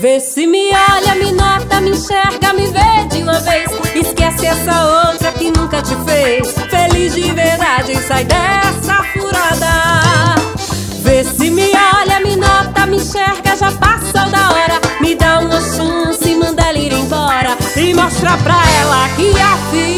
Vê se me olha, me nota, me enxerga, me vê de uma vez. Esquece essa outra que nunca te fez. Feliz de verdade, sai dessa furada. Vê se me olha, me nota, me enxerga, já passou da hora. Me dá uma chance, manda ela ir embora. E mostra pra ela que a fila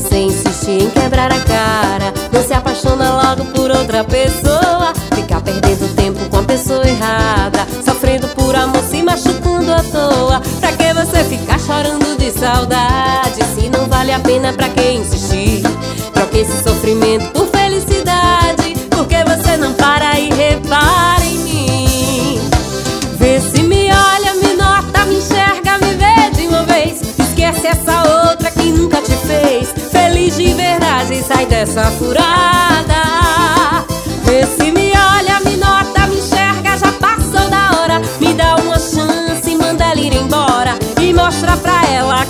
você insiste em quebrar a cara. Não se apaixona logo por outra pessoa. Ficar perdendo tempo com a pessoa errada. Sofrendo por amor, se machucando à toa. Pra que você ficar chorando de saudade? Se não vale a pena, pra que insistir? Troque esse sofrimento por felicidade dessa furada. Vê se me olha, me nota, me enxerga Já passou da hora. Me dá uma chance, manda ela ir embora. E mostra pra ela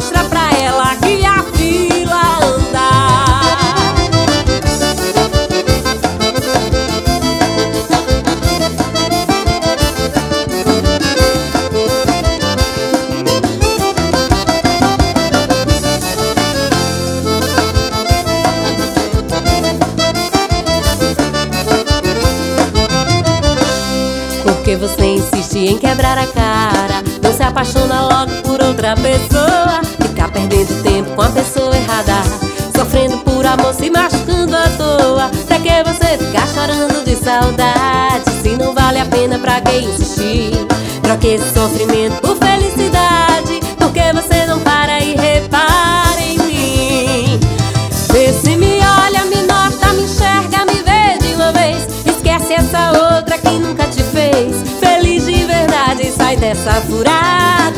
e mostra Porque você insiste em quebrar a cara. Não se apaixona logo por outra pessoa. Ficar perdendo tempo com a pessoa errada. Sofrendo por amor, se machucando à toa. Pra que você ficar chorando de saudade? Se não vale a pena, pra que insistir? Troque esse sofrimento por dessa furada